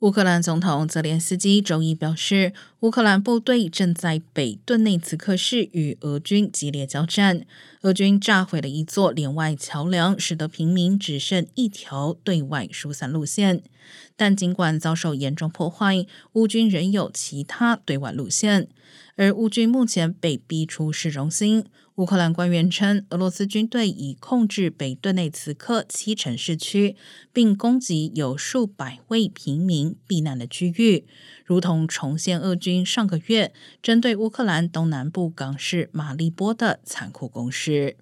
乌克兰总统泽连斯基周一表示，乌克兰部队正在北顿内茨克市与俄军激烈交战。俄军炸毁了一座连外桥梁，使得平民只剩一条对外疏散路线。但尽管遭受严重破坏，乌军仍有其他对外路线。而乌军目前被逼出市中心。乌克兰官员称，俄罗斯军队已控制北顿内茨克七城市区，并攻击有数百位平民避难的区域，如同重现俄军上个月针对乌克兰东南部港市马利波的残酷攻势。